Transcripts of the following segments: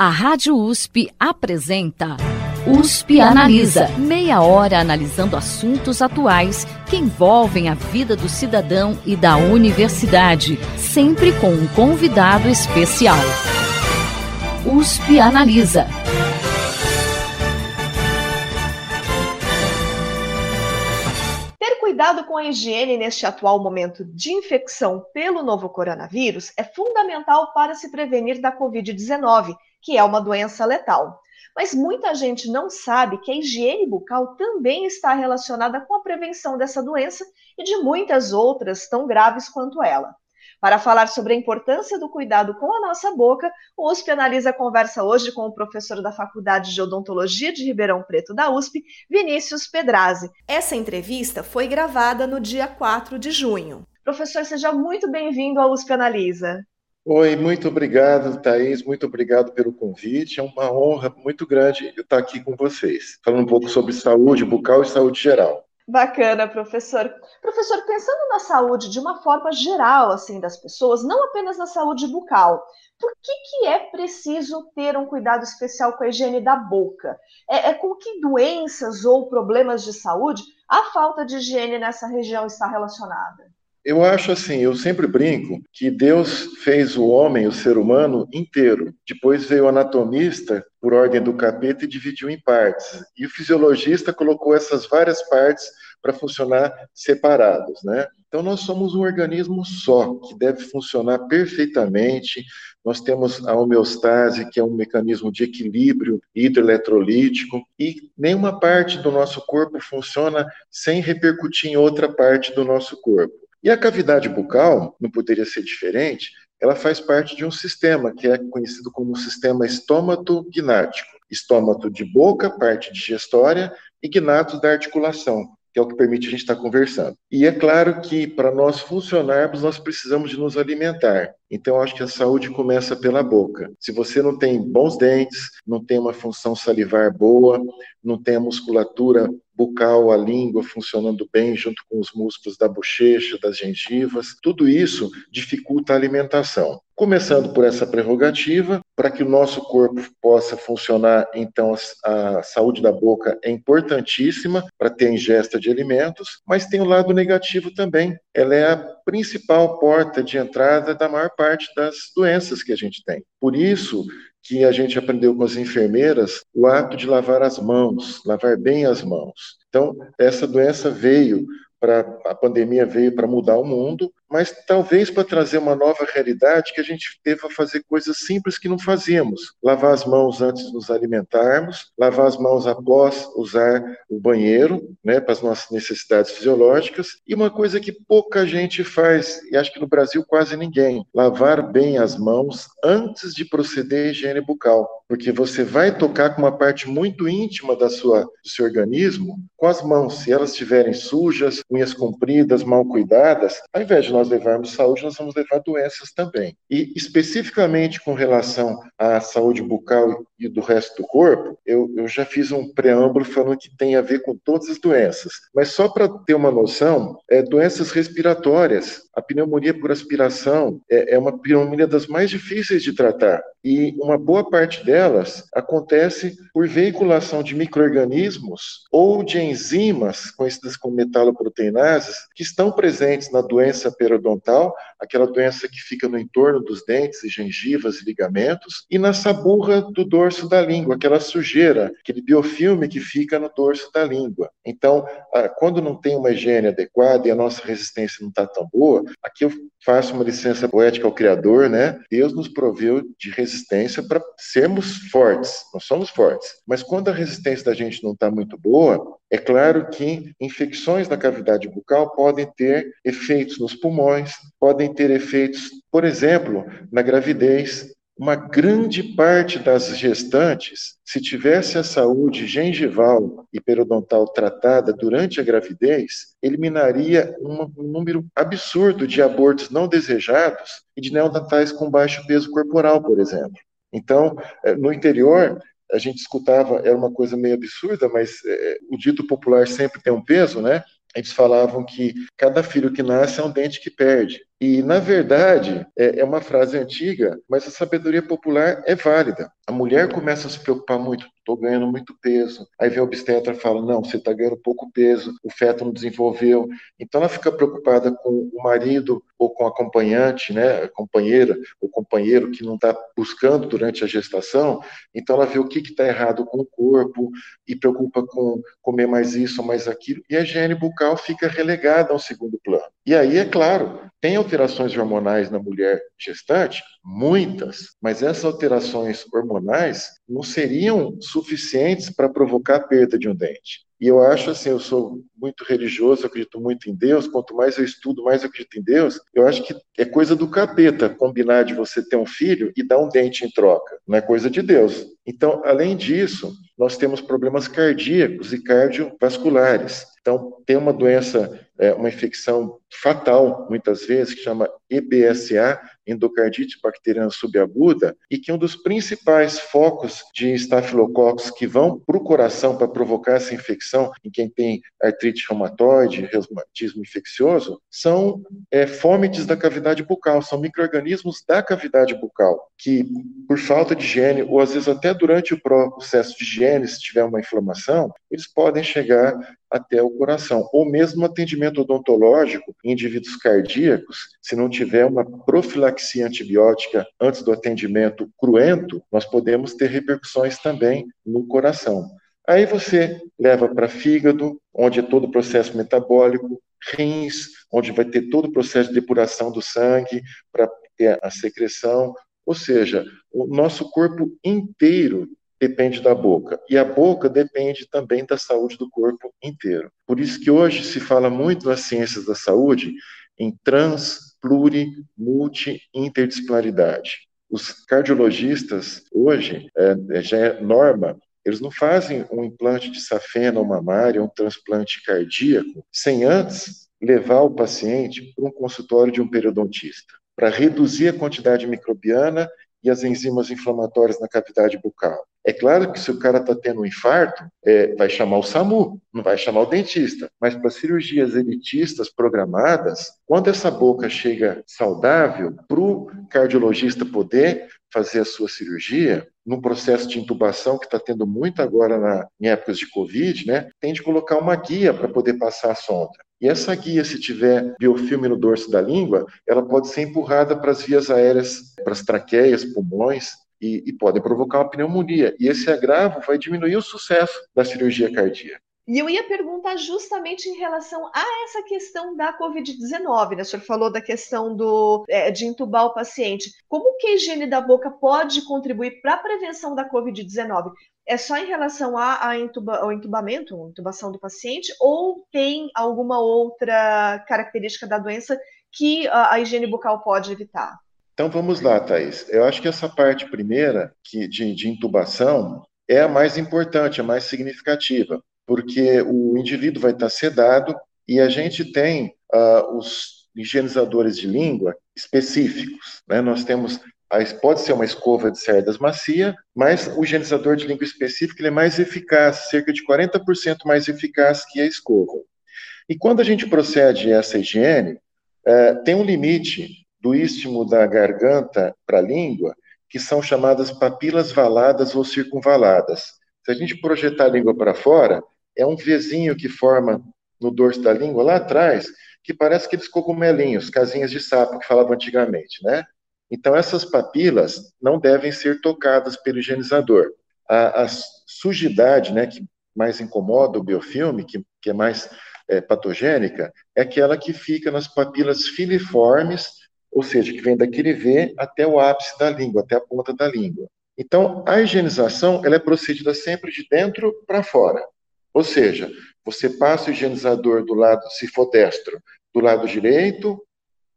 A Rádio USP apresenta USP Analisa. Meia hora analisando assuntos atuais que envolvem a vida do cidadão e da universidade, sempre com um convidado especial. USP Analisa. Ter cuidado com a higiene neste atual momento de infecção pelo novo coronavírus é fundamental para se prevenir da Covid-19 que é uma doença letal. Mas muita gente não sabe que a higiene bucal também está relacionada com a prevenção dessa doença e de muitas outras tão graves quanto ela. Para falar sobre a importância do cuidado com a nossa boca, o USP Analisa conversa hoje com o professor da Faculdade de Odontologia de Ribeirão Preto da USP, Vinícius Pedrazzi. Essa entrevista foi gravada no dia 4 de junho. Professor, seja muito bem-vindo ao USP Analisa. Oi, muito obrigado, Thaís, muito obrigado pelo convite. É uma honra muito grande estar aqui com vocês, falando um pouco sobre saúde bucal e saúde geral. Bacana, professor. Professor, pensando na saúde de uma forma geral, assim, das pessoas, não apenas na saúde bucal, por que, que é preciso ter um cuidado especial com a higiene da boca? É, é com que doenças ou problemas de saúde a falta de higiene nessa região está relacionada? Eu acho assim, eu sempre brinco que Deus fez o homem, o ser humano, inteiro. Depois veio o anatomista, por ordem do capeta, e dividiu em partes. E o fisiologista colocou essas várias partes para funcionar separados, né? Então nós somos um organismo só, que deve funcionar perfeitamente. Nós temos a homeostase, que é um mecanismo de equilíbrio hidroeletrolítico, e nenhuma parte do nosso corpo funciona sem repercutir em outra parte do nosso corpo. E a cavidade bucal, não poderia ser diferente, ela faz parte de um sistema que é conhecido como sistema estômato-gnático. Estômato de boca, parte digestória, e gnatos da articulação, que é o que permite a gente estar conversando. E é claro que para nós funcionarmos, nós precisamos de nos alimentar. Então, acho que a saúde começa pela boca. Se você não tem bons dentes, não tem uma função salivar boa, não tem a musculatura bucal, a língua funcionando bem junto com os músculos da bochecha, das gengivas, tudo isso dificulta a alimentação. Começando por essa prerrogativa, para que o nosso corpo possa funcionar, então a, a saúde da boca é importantíssima para ter ingesta de alimentos, mas tem o lado negativo também. Ela é a principal porta de entrada da maior parte das doenças que a gente tem. Por isso, que a gente aprendeu com as enfermeiras o ato de lavar as mãos, lavar bem as mãos. Então, essa doença veio para a pandemia veio para mudar o mundo, mas talvez para trazer uma nova realidade que a gente deva fazer coisas simples que não fazíamos. Lavar as mãos antes de nos alimentarmos, lavar as mãos após usar o banheiro, né, para as nossas necessidades fisiológicas, e uma coisa que pouca gente faz, e acho que no Brasil quase ninguém, lavar bem as mãos antes de proceder à higiene bucal, porque você vai tocar com uma parte muito íntima da sua, do seu organismo com as mãos. Se elas estiverem sujas, unhas compridas, mal cuidadas, ao invés de nós levarmos saúde, nós vamos levar doenças também. E especificamente com relação à saúde bucal e do resto do corpo, eu, eu já fiz um preâmbulo falando que tem a ver com todas as doenças. Mas só para ter uma noção, é, doenças respiratórias, a pneumonia por aspiração é, é uma pneumonia das mais difíceis de tratar. E uma boa parte delas acontece por veiculação de micro-organismos ou de enzimas, conhecidas como metaloproteinases, que estão presentes na doença periodontal, aquela doença que fica no entorno dos dentes e gengivas e ligamentos, e na saburra do dorso da língua, aquela sujeira, aquele biofilme que fica no dorso da língua. Então, quando não tem uma higiene adequada e a nossa resistência não está tão boa, aqui eu faço uma licença poética ao Criador, né? Deus nos proveu de resistência para sermos fortes, nós somos fortes. Mas quando a resistência da gente não está muito boa, é claro que infecções da cavidade bucal podem ter efeitos nos pulmões, podem ter efeitos, por exemplo, na gravidez, uma grande parte das gestantes, se tivesse a saúde gengival e periodontal tratada durante a gravidez, eliminaria um número absurdo de abortos não desejados e de neonatais com baixo peso corporal, por exemplo. Então, eh, no interior, a gente escutava, era uma coisa meio absurda, mas é, o dito popular sempre tem um peso, né? Eles falavam que cada filho que nasce é um dente que perde. E, na verdade, é, é uma frase antiga, mas a sabedoria popular é válida. A mulher começa a se preocupar muito, estou ganhando muito peso. Aí vem o obstetra e fala, não, você está ganhando pouco peso, o feto não desenvolveu. Então ela fica preocupada com o marido ou com a acompanhante, né, a companheira ou companheiro que não está buscando durante a gestação. Então ela vê o que está errado com o corpo e preocupa com comer mais isso, mais aquilo. E a higiene bucal fica relegada ao segundo plano. E aí, é claro, tem alterações hormonais na mulher gestante? Muitas, mas essas alterações hormonais não seriam suficientes para provocar a perda de um dente. E eu acho assim, eu sou muito religioso, acredito muito em Deus. Quanto mais eu estudo, mais eu acredito em Deus. Eu acho que é coisa do capeta combinar de você ter um filho e dar um dente em troca. Não é coisa de Deus. Então, além disso, nós temos problemas cardíacos e cardiovasculares. Então, tem uma doença, é, uma infecção fatal, muitas vezes, que chama EBSA, endocardite bacteriana subaguda, e que um dos principais focos de estafilococcus que vão para o coração para provocar essa infecção em quem tem artrite reumatoide, reumatismo infeccioso, são é, fômites da cavidade bucal, são micro-organismos da cavidade bucal, que por falta de higiene, ou às vezes até durante o processo de higiene, se tiver uma inflamação, eles podem chegar até o coração, ou mesmo atendimento odontológico em indivíduos cardíacos, se não tiver uma profilaxia antibiótica antes do atendimento cruento, nós podemos ter repercussões também no coração. Aí você leva para fígado, onde é todo o processo metabólico, rins, onde vai ter todo o processo de depuração do sangue para ter a secreção, ou seja, o nosso corpo inteiro depende da boca. E a boca depende também da saúde do corpo inteiro. Por isso que hoje se fala muito nas ciências da saúde em trans, pluri, multi, interdisciplinaridade. Os cardiologistas hoje, é, já é norma, eles não fazem um implante de safena ou mamária, um transplante cardíaco, sem antes levar o paciente para um consultório de um periodontista, para reduzir a quantidade microbiana e as enzimas inflamatórias na cavidade bucal. É claro que se o cara está tendo um infarto, é, vai chamar o SAMU, não vai chamar o dentista. Mas para cirurgias elitistas programadas, quando essa boca chega saudável, para o cardiologista poder fazer a sua cirurgia, no processo de intubação que está tendo muito agora na, em épocas de Covid, né, tem de colocar uma guia para poder passar a sonda. E essa guia, se tiver biofilme no dorso da língua, ela pode ser empurrada para as vias aéreas, para as traqueias, pulmões, e, e pode provocar uma pneumonia. E esse agravo vai diminuir o sucesso da cirurgia cardíaca. E eu ia perguntar justamente em relação a essa questão da Covid-19, né? O senhor falou da questão do, é, de entubar o paciente. Como que a higiene da boca pode contribuir para a prevenção da Covid-19? É só em relação a, a intuba, ao entubamento, intubação do paciente, ou tem alguma outra característica da doença que a, a higiene bucal pode evitar? Então vamos lá, Thaís. Eu acho que essa parte primeira que de, de intubação é a mais importante, a mais significativa, porque o indivíduo vai estar sedado e a gente tem uh, os higienizadores de língua específicos. Né? Nós temos, pode ser uma escova de cerdas macia, mas o higienizador de língua específico ele é mais eficaz, cerca de 40% mais eficaz que a escova. E quando a gente procede essa higiene, uh, tem um limite do istmo da garganta para a língua, que são chamadas papilas valadas ou circunvaladas. Se a gente projetar a língua para fora, é um vizinho que forma no dorso da língua lá atrás, que parece aqueles cogumelinhos, casinhas de sapo que falavam antigamente, né? Então, essas papilas não devem ser tocadas pelo higienizador. A, a sujidade, né, que mais incomoda o biofilme, que, que é mais é, patogênica, é aquela que fica nas papilas filiformes, ou seja, que vem daquele V até o ápice da língua, até a ponta da língua. Então, a higienização ela é procedida sempre de dentro para fora. Ou seja, você passa o higienizador do lado, se for destro, do lado direito,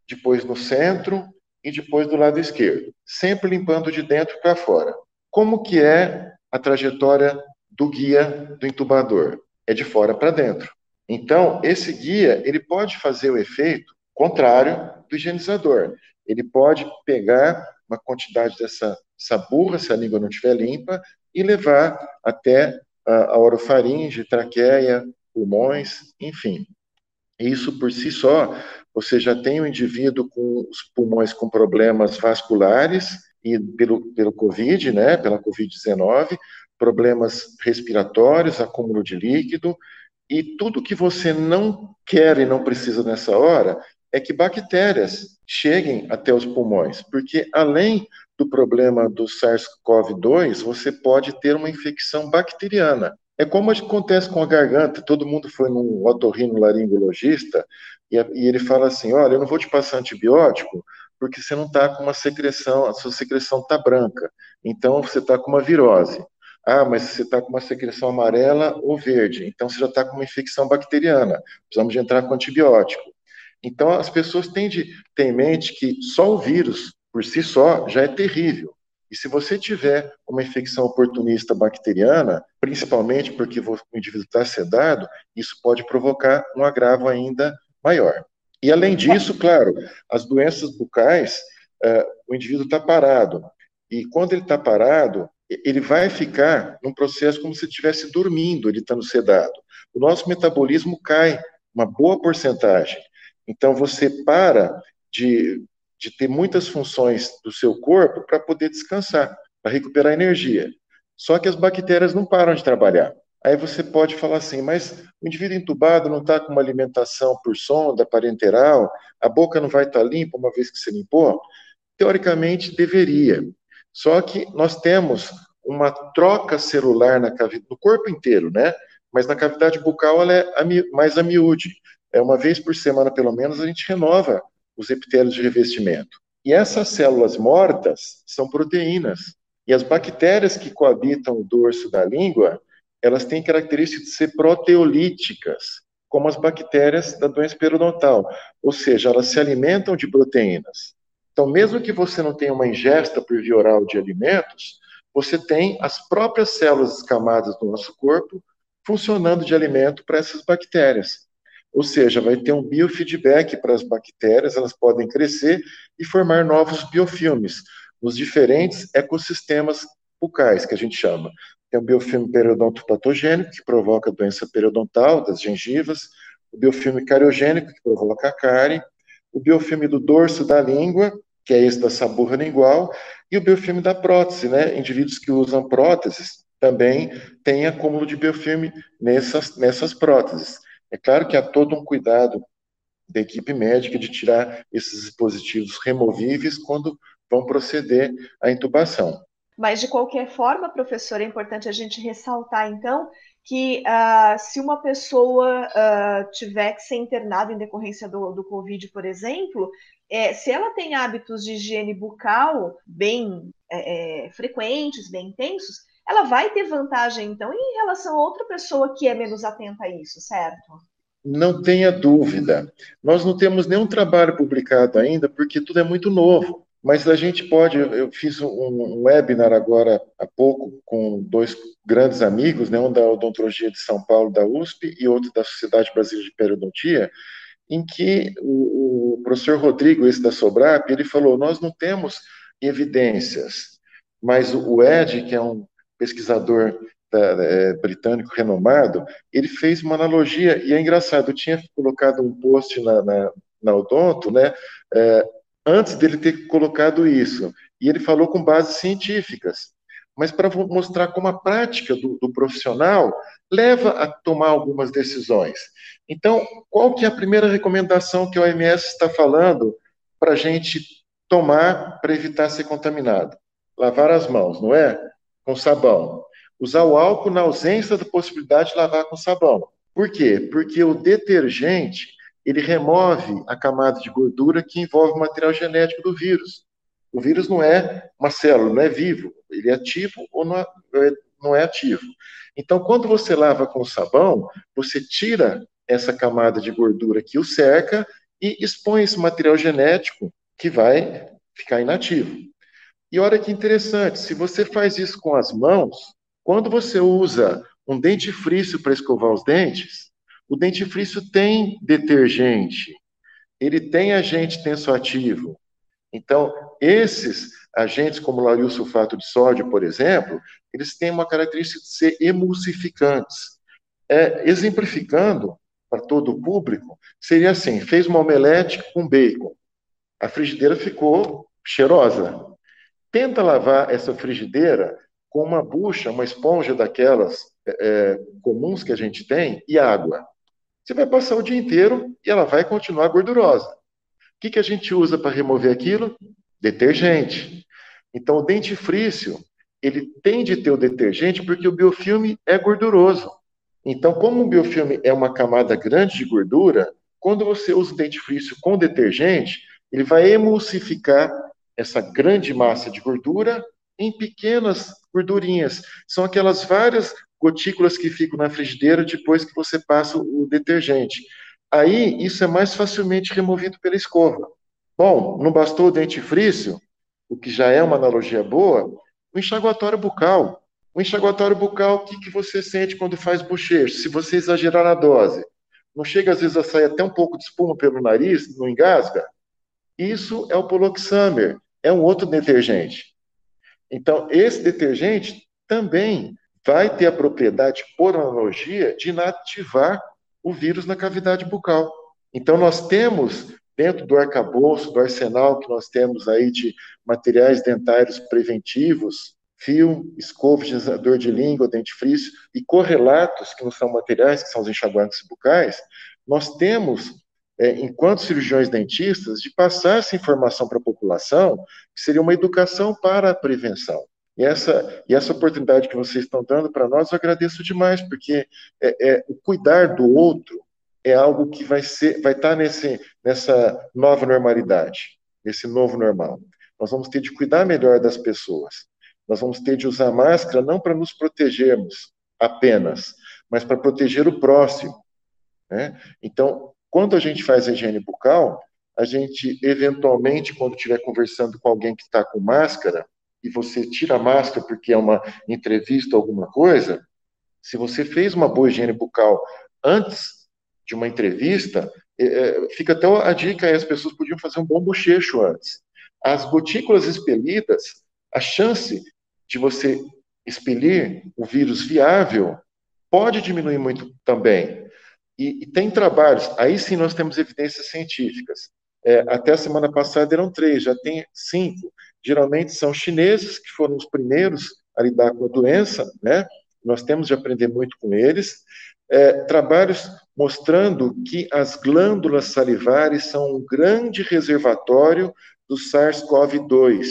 depois no centro e depois do lado esquerdo, sempre limpando de dentro para fora. Como que é a trajetória do guia do intubador? É de fora para dentro. Então, esse guia, ele pode fazer o efeito contrário do higienizador. Ele pode pegar uma quantidade dessa, dessa burra, se a língua não estiver limpa, e levar até a, a orofaringe, traqueia, pulmões, enfim. Isso por si só, você já tem um indivíduo com os pulmões com problemas vasculares e pelo, pelo Covid, né, pela Covid-19, problemas respiratórios, acúmulo de líquido, e tudo que você não quer e não precisa nessa hora é que bactérias cheguem até os pulmões, porque além do problema do SARS-CoV-2, você pode ter uma infecção bacteriana. É como acontece com a garganta, todo mundo foi num otorrino laringologista e, e ele fala assim, olha, eu não vou te passar antibiótico porque você não está com uma secreção, a sua secreção está branca, então você está com uma virose. Ah, mas você está com uma secreção amarela ou verde, então você já está com uma infecção bacteriana, precisamos de entrar com antibiótico. Então as pessoas têm de ter em mente que só o vírus, por si só, já é terrível. E se você tiver uma infecção oportunista bacteriana, principalmente porque o indivíduo está sedado, isso pode provocar um agravo ainda maior. E além disso, claro, as doenças bucais, uh, o indivíduo está parado. E quando ele está parado, ele vai ficar num processo como se estivesse dormindo, ele estando sedado. O nosso metabolismo cai uma boa porcentagem. Então você para de de ter muitas funções do seu corpo para poder descansar, para recuperar energia. Só que as bactérias não param de trabalhar. Aí você pode falar assim, mas o indivíduo entubado não está com uma alimentação por sonda parenteral, a boca não vai estar tá limpa uma vez que se limpou? Teoricamente deveria. Só que nós temos uma troca celular na cavidade, no corpo inteiro, né? Mas na cavidade bucal ela é mais a miúde. É uma vez por semana, pelo menos, a gente renova os epitélios de revestimento. E essas células mortas são proteínas. E as bactérias que coabitam o dorso da língua, elas têm características de ser proteolíticas, como as bactérias da doença periodontal. Ou seja, elas se alimentam de proteínas. Então, mesmo que você não tenha uma ingesta por via oral de alimentos, você tem as próprias células escamadas do nosso corpo funcionando de alimento para essas bactérias. Ou seja, vai ter um biofeedback para as bactérias, elas podem crescer e formar novos biofilmes nos diferentes ecossistemas bucais, que a gente chama. Tem o biofilme periodontopatogênico, que provoca a doença periodontal das gengivas, o biofilme cariogênico, que provoca a cárie, o biofilme do dorso da língua, que é esse da saburra lingual, e o biofilme da prótese, né? Indivíduos que usam próteses também têm acúmulo de biofilme nessas, nessas próteses. É claro que há todo um cuidado da equipe médica de tirar esses dispositivos removíveis quando vão proceder à intubação. Mas, de qualquer forma, professor, é importante a gente ressaltar, então, que uh, se uma pessoa uh, tiver que ser internada em decorrência do, do Covid, por exemplo, é, se ela tem hábitos de higiene bucal bem é, é frequentes, bem intensos, ela vai ter vantagem, então, em relação a outra pessoa que é menos atenta a isso, certo? Não tenha dúvida. Nós não temos nenhum trabalho publicado ainda, porque tudo é muito novo. Mas a gente pode. Eu fiz um, webinar agora há pouco com dois grandes amigos, né, um da odontologia de São Paulo, da USP, e outro da Sociedade Brasileira de Periodontia, em que o, o professor Rodrigo, esse da Sobrap, ele falou: nós não temos evidências, mas o Ed, que é um pesquisador é, britânico renomado, ele fez uma analogia, e é engraçado, eu tinha colocado um post na, na, na Odonto, né, é, antes dele ter colocado isso, e ele falou com bases científicas, mas para mostrar como a prática do, do, profissional leva a tomar algumas decisões. Então, qual que é a primeira recomendação que a OMS está falando para a gente tomar para evitar ser contaminado? Lavar as mãos, não é? Com sabão. Usar o álcool na ausência da possibilidade de lavar com sabão. Por quê? Porque o detergente, ele remove a camada de gordura que envolve o material genético do vírus. O vírus não é uma célula, não é vivo. Ele é ativo ou não é, não é ativo. Então, quando você lava com sabão, você tira essa camada de gordura que o cerca e expõe esse material genético que vai ficar inativo. E olha que interessante, se você faz isso com as mãos, quando você usa um dentifrício para escovar os dentes, o dentifrício tem detergente, ele tem agente tensoativo. Então, esses agentes, como o sulfato de sódio, por exemplo, eles têm uma característica de ser emulsificantes. É, exemplificando, para todo o público, seria assim: fez uma omelete com bacon. A frigideira ficou cheirosa. Tenta lavar essa frigideira com uma bucha, uma esponja daquelas é, comuns que a gente tem e água. Você vai passar o dia inteiro e ela vai continuar gordurosa. O que, que a gente usa para remover aquilo? Detergente. Então, o dentifrício, ele tem de ter o detergente porque o biofilme é gorduroso. Então, como o biofilme é uma camada grande de gordura, quando você usa o dentifrício com detergente, ele vai emulsificar essa grande massa de gordura em pequenas gordurinhas. São aquelas várias gotículas que ficam na frigideira depois que você passa o detergente. Aí, isso é mais facilmente removido pela escova. Bom, não bastou o dentifrício, o que já é uma analogia boa, o enxaguatório bucal. O enxaguatório bucal, o que, que você sente quando faz bochecho? Se você exagerar na dose, não chega às vezes a sair até um pouco de espuma pelo nariz, não engasga? Isso é o Poloxamer, é um outro detergente. Então, esse detergente também vai ter a propriedade, por analogia, de inativar o vírus na cavidade bucal. Então, nós temos, dentro do arcabouço, do arsenal que nós temos aí de materiais dentários preventivos, fio, escova, higienizador de língua, dentifrício e correlatos, que não são materiais, que são os enxaguantes bucais, nós temos, é, enquanto cirurgiões dentistas, de passar essa informação para a população, que seria uma educação para a prevenção. E essa, e essa oportunidade que vocês estão dando para nós, eu agradeço demais, porque é, é, o cuidar do outro é algo que vai ser, vai estar tá nesse, nessa nova normalidade, nesse novo normal. Nós vamos ter de cuidar melhor das pessoas. Nós vamos ter de usar máscara não para nos protegermos apenas, mas para proteger o próximo. Né? Então, quando a gente faz a higiene bucal, a gente, eventualmente, quando estiver conversando com alguém que está com máscara, e você tira a máscara porque é uma entrevista ou alguma coisa, se você fez uma boa higiene bucal antes de uma entrevista, é, é, fica até a dica aí, as pessoas podiam fazer um bom bochecho antes. As gotículas expelidas, a chance de você expelir o vírus viável pode diminuir muito também. E, e tem trabalhos, aí sim nós temos evidências científicas. É, até a semana passada eram três, já tem cinco geralmente são chineses que foram os primeiros a lidar com a doença, né? Nós temos de aprender muito com eles. É, trabalhos mostrando que as glândulas salivares são um grande reservatório do SARS-CoV-2.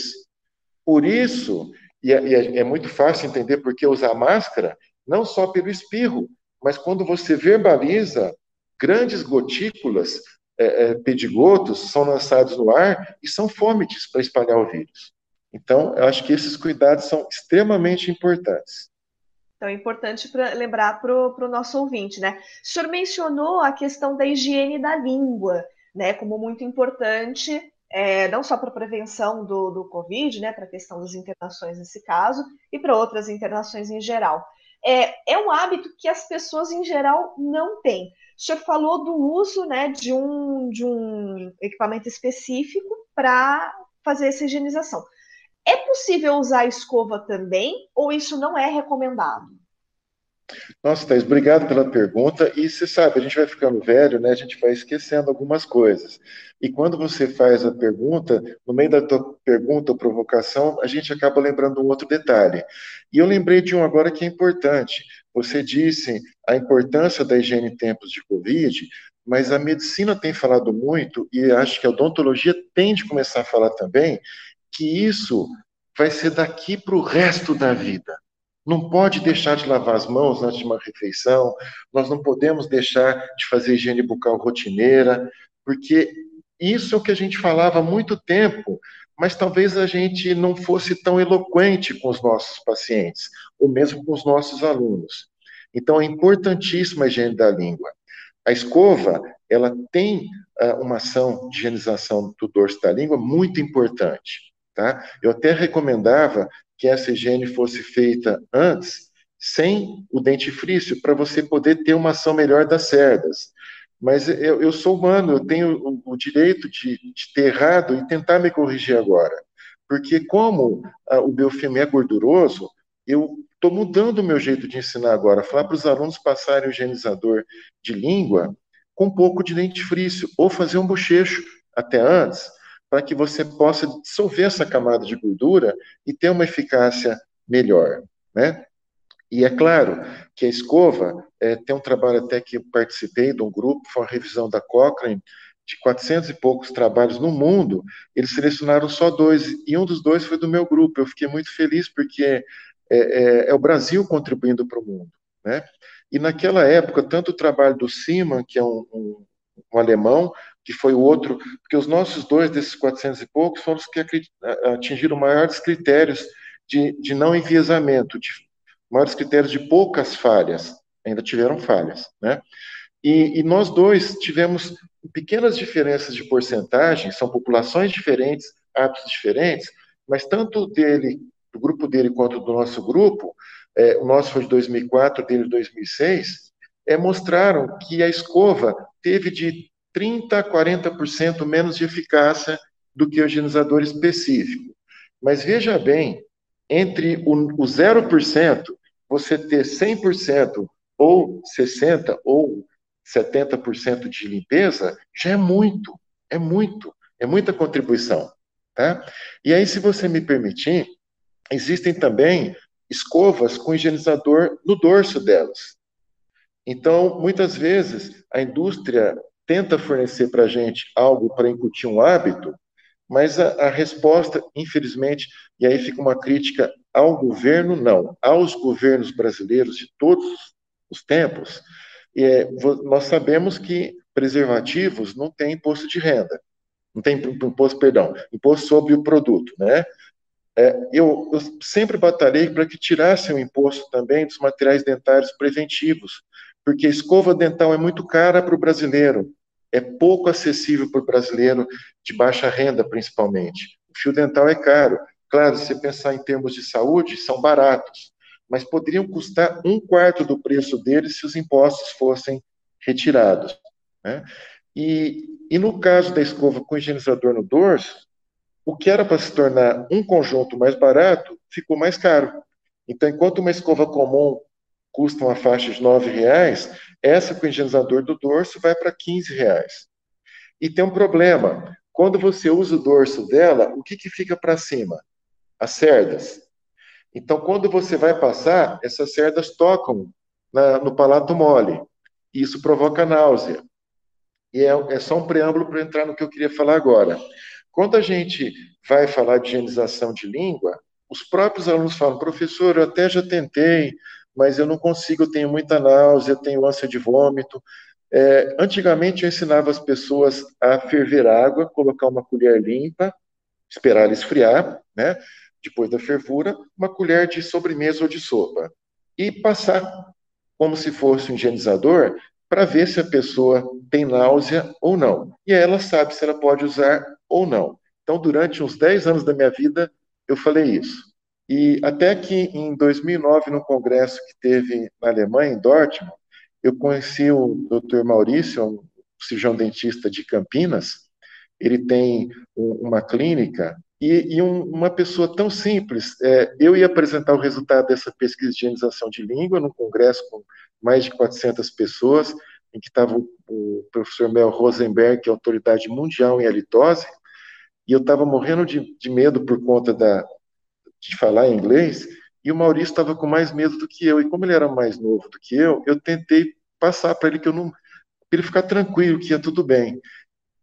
Por isso, e é, e é, é muito fácil entender por que usar máscara, não só pelo espirro, mas quando você verbaliza grandes gotículas é, é, pedigotos são lançados no ar e são fômites para espalhar o vírus. Então, eu acho que esses cuidados são extremamente importantes. Então, é importante pra lembrar para o nosso ouvinte, né? O senhor mencionou a questão da higiene da língua, né, como muito importante, é, não só para a prevenção do, do Covid, né, para a questão das internações nesse caso, e para outras internações em geral. É, é um hábito que as pessoas em geral não têm. O senhor falou do uso né, de, um, de um equipamento específico para fazer essa higienização. É possível usar escova também ou isso não é recomendado? Nossa, Thais, obrigado pela pergunta. E você sabe, a gente vai ficando velho, né? A gente vai esquecendo algumas coisas. E quando você faz a pergunta, no meio da tua pergunta ou provocação, a gente acaba lembrando um outro detalhe. E eu lembrei de um agora que é importante. Você disse a importância da higiene em tempos de Covid, mas a medicina tem falado muito, e acho que a odontologia tem de começar a falar também, que isso vai ser daqui para o resto da vida. Não pode deixar de lavar as mãos antes de uma refeição, nós não podemos deixar de fazer higiene bucal rotineira, porque isso é o que a gente falava há muito tempo, mas talvez a gente não fosse tão eloquente com os nossos pacientes, ou mesmo com os nossos alunos. Então, é importantíssima a higiene da língua. A escova, ela tem uh, uma ação de higienização do dorso da língua muito importante, tá? Eu até recomendava que essa higiene fosse feita antes, sem o dentifrício, para você poder ter uma ação melhor das cerdas. Mas eu, eu sou humano, eu tenho o, o direito de, de, ter errado e tentar me corrigir agora. Porque, como ah, o biofilme é gorduroso, eu estou mudando o meu jeito de ensinar agora. Falar para os alunos passarem o higienizador de língua com um pouco de dentifrício, ou fazer um bochecho até antes, para que você possa dissolver essa camada de gordura e ter uma eficácia melhor, né? E é claro que a escova é, tem um trabalho até que eu participei de um grupo, foi uma revisão da Cochrane, de 400 e poucos trabalhos no mundo, eles selecionaram só dois, e um dos dois foi do meu grupo. Eu fiquei muito feliz porque é, é, é o Brasil contribuindo para o mundo. Né? E naquela época, tanto o trabalho do Siman, que é um, um, um, alemão, que foi o outro, porque os nossos dois desses 400 e poucos foram os que atingiram maiores critérios de, de não enviesamento, de maiores critérios de poucas falhas, ainda tiveram falhas, né? E, e, nós dois tivemos pequenas diferenças de porcentagem, são populações diferentes, hábitos diferentes, mas tanto dele, do grupo dele, quanto do nosso grupo, é, o nosso foi de 2004, dele de 2006, é, mostraram que a escova teve de 30% a 40% menos de eficácia do que o higienizador específico. Mas veja bem, entre o, o 0%, você ter 100% ou 60% ou 70% de limpeza, já é muito, é muito, é muita contribuição. Tá? E aí, se você me permitir, existem também escovas com higienizador no dorso delas. Então, muitas vezes, a indústria tenta fornecer para a gente algo para incutir um hábito, mas a, a, resposta, infelizmente, e aí fica uma crítica ao governo, não, aos governos brasileiros de todos os tempos, é, nós sabemos que preservativos não tem imposto de renda, não tem imposto, perdão, imposto sobre o produto, né? É, eu, eu, sempre batalhei para que tirassem o imposto também dos materiais dentários preventivos, porque escova dental é muito cara para o brasileiro, é pouco acessível para o brasileiro de baixa renda, principalmente. O fio dental é caro. Claro, se você pensar em termos de saúde, são baratos, mas poderiam custar um quarto do preço deles se os impostos fossem retirados. Né? E, e no caso da escova com higienizador no dorso, o que era para se tornar um conjunto mais barato ficou mais caro. Então, enquanto uma escova comum custa uma faixa de R$ reais, essa com higienizador do dorso vai para R$ reais. E tem um problema. Quando você usa o dorso dela, o que, que fica para cima? As cerdas. Então, quando você vai passar, essas cerdas tocam na, no palato mole. E isso provoca náusea. E é, é só um preâmbulo para entrar no que eu queria falar agora. Quando a gente vai falar de higienização de língua, os próprios alunos falam, professor, eu até já tentei, mas eu não consigo, eu tenho muita náusea, tenho ânsia de vômito. É, antigamente eu ensinava as pessoas a ferver água, colocar uma colher limpa, esperar esfriar, né? depois da fervura, uma colher de sobremesa ou de sopa. E passar como se fosse um higienizador para ver se a pessoa tem náusea ou não. E ela sabe se ela pode usar ou não. Então, durante uns 10 anos da minha vida, eu falei isso. E até que em 2009, no congresso que teve na Alemanha, em Dortmund, eu conheci o Dr. Maurício, um cirurgião dentista de Campinas. Ele tem uma clínica e, e um, uma pessoa tão simples, é, eu ia apresentar o resultado dessa pesquisa de higienização de língua num congresso com mais de 400 pessoas, em que estava o, o professor Mel Rosenberg, que é autoridade mundial em halitose, e eu estava morrendo de, de, medo por conta da, de falar inglês, e o Maurício estava com mais medo do que eu, e como ele era mais novo do que eu, eu tentei passar para ele que eu não, para ele ficar tranquilo, que ia tudo bem.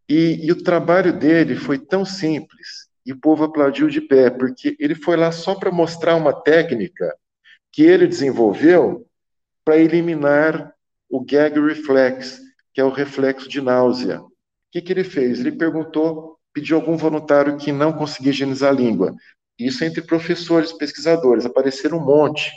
E, e o trabalho dele foi tão simples, e o povo aplaudiu de pé, porque ele foi lá só para mostrar uma técnica que ele desenvolveu para eliminar o gag reflex, que é o reflexo de náusea. O que, que ele fez? Ele perguntou, pediu algum voluntário que não conseguia higienizar a língua. Isso entre professores, pesquisadores, apareceram um monte.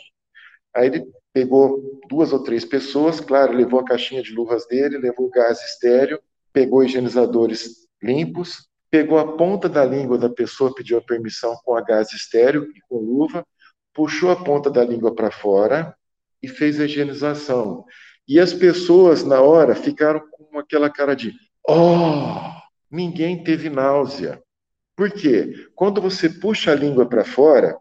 Aí ele pegou duas ou três pessoas, claro, levou a caixinha de luvas dele, levou gás estéreo, pegou higienizadores limpos, pegou a ponta da língua da pessoa, pediu a permissão com a gás estéreo e com luva, puxou a ponta da língua para fora e fez a higienização. E as pessoas, na hora, ficaram com aquela cara de: oh, ninguém teve náusea. Por quê? Quando você puxa a língua para fora,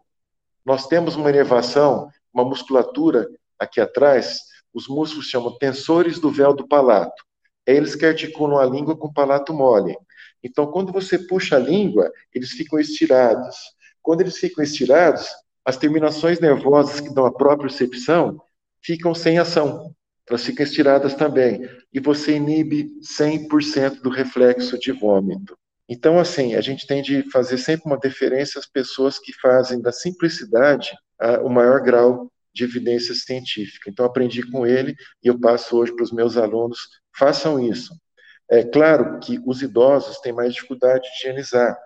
nós temos uma inervação, uma musculatura aqui atrás, os músculos chamam tensores do véu do palato. é eles que articulam a língua com o palato mole. Então, quando você puxa a língua, eles ficam estirados. Quando eles ficam estirados, as terminações nervosas que dão a própria percepção ficam sem ação. Elas ficam estiradas também. E você inibe 100% do reflexo de vômito. Então, assim, a gente tem de fazer sempre uma deferência às pessoas que fazem da simplicidade o maior grau de evidência científica. Então, aprendi com ele e eu passo hoje para os meus alunos: façam isso. É claro que os idosos têm mais dificuldade de higienizar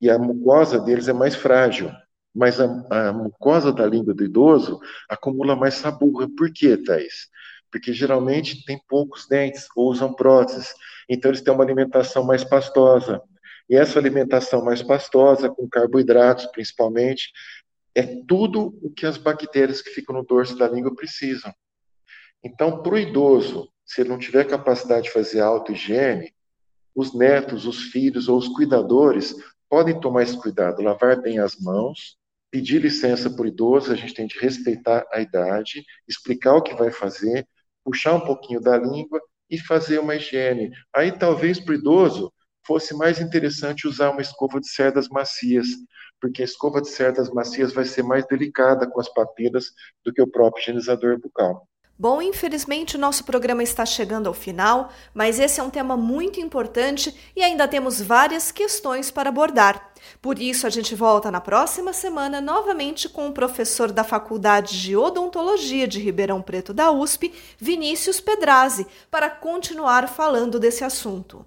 e a mucosa deles é mais frágil, mas a, a mucosa da língua do idoso acumula mais saburra. Por quê, Thais? Porque geralmente tem poucos dentes ou usam próteses, então eles têm uma alimentação mais pastosa. E essa alimentação mais pastosa, com carboidratos principalmente, é tudo o que as bactérias que ficam no dorso da língua precisam. Então, para o idoso se ele não tiver capacidade de fazer auto-higiene, os netos, os filhos ou os cuidadores podem tomar esse cuidado, lavar bem as mãos, pedir licença para o idoso, a gente tem de respeitar a idade, explicar o que vai fazer, puxar um pouquinho da língua e fazer uma higiene. Aí talvez para o idoso fosse mais interessante usar uma escova de cerdas macias, porque a escova de cerdas macias vai ser mais delicada com as papilas do que o próprio higienizador bucal. Bom, infelizmente o nosso programa está chegando ao final, mas esse é um tema muito importante e ainda temos várias questões para abordar. Por isso, a gente volta na próxima semana novamente com o professor da Faculdade de Odontologia de Ribeirão Preto da USP, Vinícius Pedrazzi, para continuar falando desse assunto.